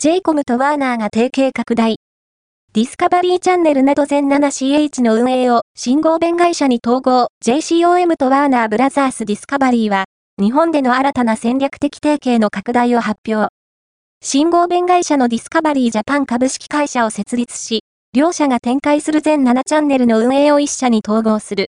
j イコムとワーナーが提携拡大。ディスカバリーチャンネルなど全 7CH の運営を新合弁会社に統合 JCOM とワーナーブラザースディスカバリーは日本での新たな戦略的提携の拡大を発表。新合弁会社のディスカバリージャパン株式会社を設立し、両社が展開する全7チャンネルの運営を一社に統合する。